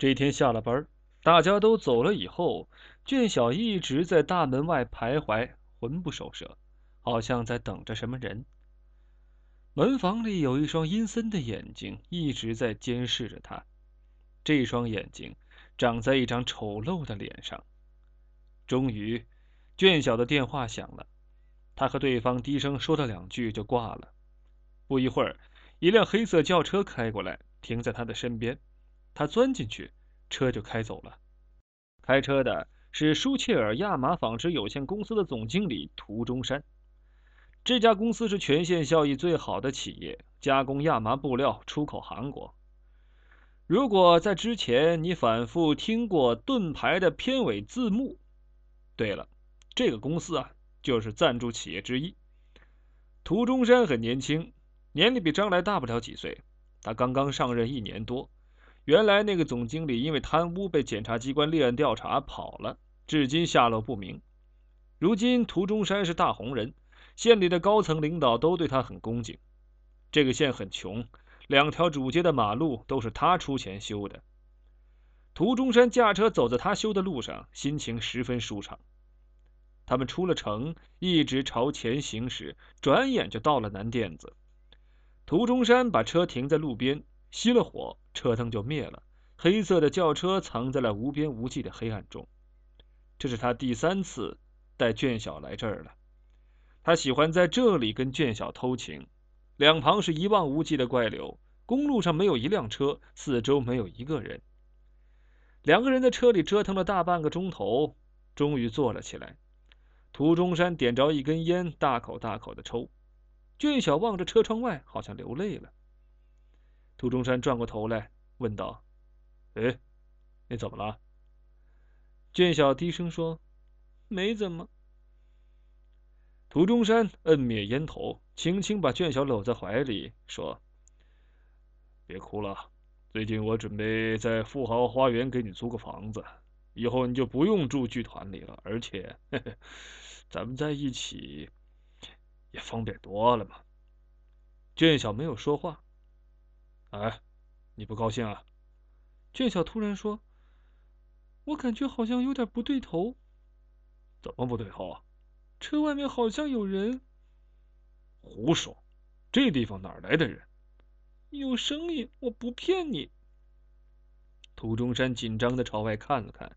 这天下了班，大家都走了以后，卷小一直在大门外徘徊，魂不守舍，好像在等着什么人。门房里有一双阴森的眼睛一直在监视着他，这双眼睛长在一张丑陋的脸上。终于，卷小的电话响了，他和对方低声说了两句就挂了。不一会儿，一辆黑色轿车开过来，停在他的身边。他钻进去，车就开走了。开车的是舒切尔亚麻纺织有限公司的总经理涂中山。这家公司是全县效益最好的企业，加工亚麻布料出口韩国。如果在之前你反复听过盾牌的片尾字幕，对了，这个公司啊就是赞助企业之一。涂中山很年轻，年龄比张来大不了几岁，他刚刚上任一年多。原来那个总经理因为贪污被检察机关立案调查跑了，至今下落不明。如今涂中山是大红人，县里的高层领导都对他很恭敬。这个县很穷，两条主街的马路都是他出钱修的。涂中山驾车走在他修的路上，心情十分舒畅。他们出了城，一直朝前行驶，转眼就到了南店子。涂中山把车停在路边。熄了火，车灯就灭了。黑色的轿车藏在了无边无际的黑暗中。这是他第三次带卷小来这儿了。他喜欢在这里跟卷小偷情。两旁是一望无际的怪柳，公路上没有一辆车，四周没有一个人。两个人在车里折腾了大半个钟头，终于坐了起来。涂中山点着一根烟，大口大口的抽。卷小望着车窗外，好像流泪了。涂中山转过头来问道：“哎，你怎么了？”卷小低声说：“没怎么。”涂中山摁灭烟头，轻轻把卷小搂在怀里，说：“别哭了，最近我准备在富豪花园给你租个房子，以后你就不用住剧团里了，而且，咱们在一起也方便多了嘛。”卷小没有说话。哎，你不高兴啊？卷小突然说：“我感觉好像有点不对头。”怎么不对头啊？车外面好像有人。胡说！这地方哪来的人？有声音，我不骗你。涂中山紧张的朝外看了看，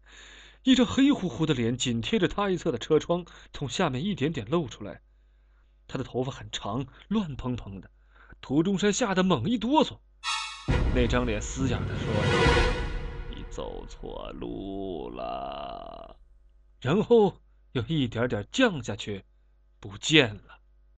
一张黑乎乎的脸紧贴着他一侧的车窗，从下面一点点露出来。他的头发很长，乱蓬蓬的。涂中山吓得猛一哆嗦。那张脸嘶哑的说：“你走错路了。”然后又一点点降下去，不见了。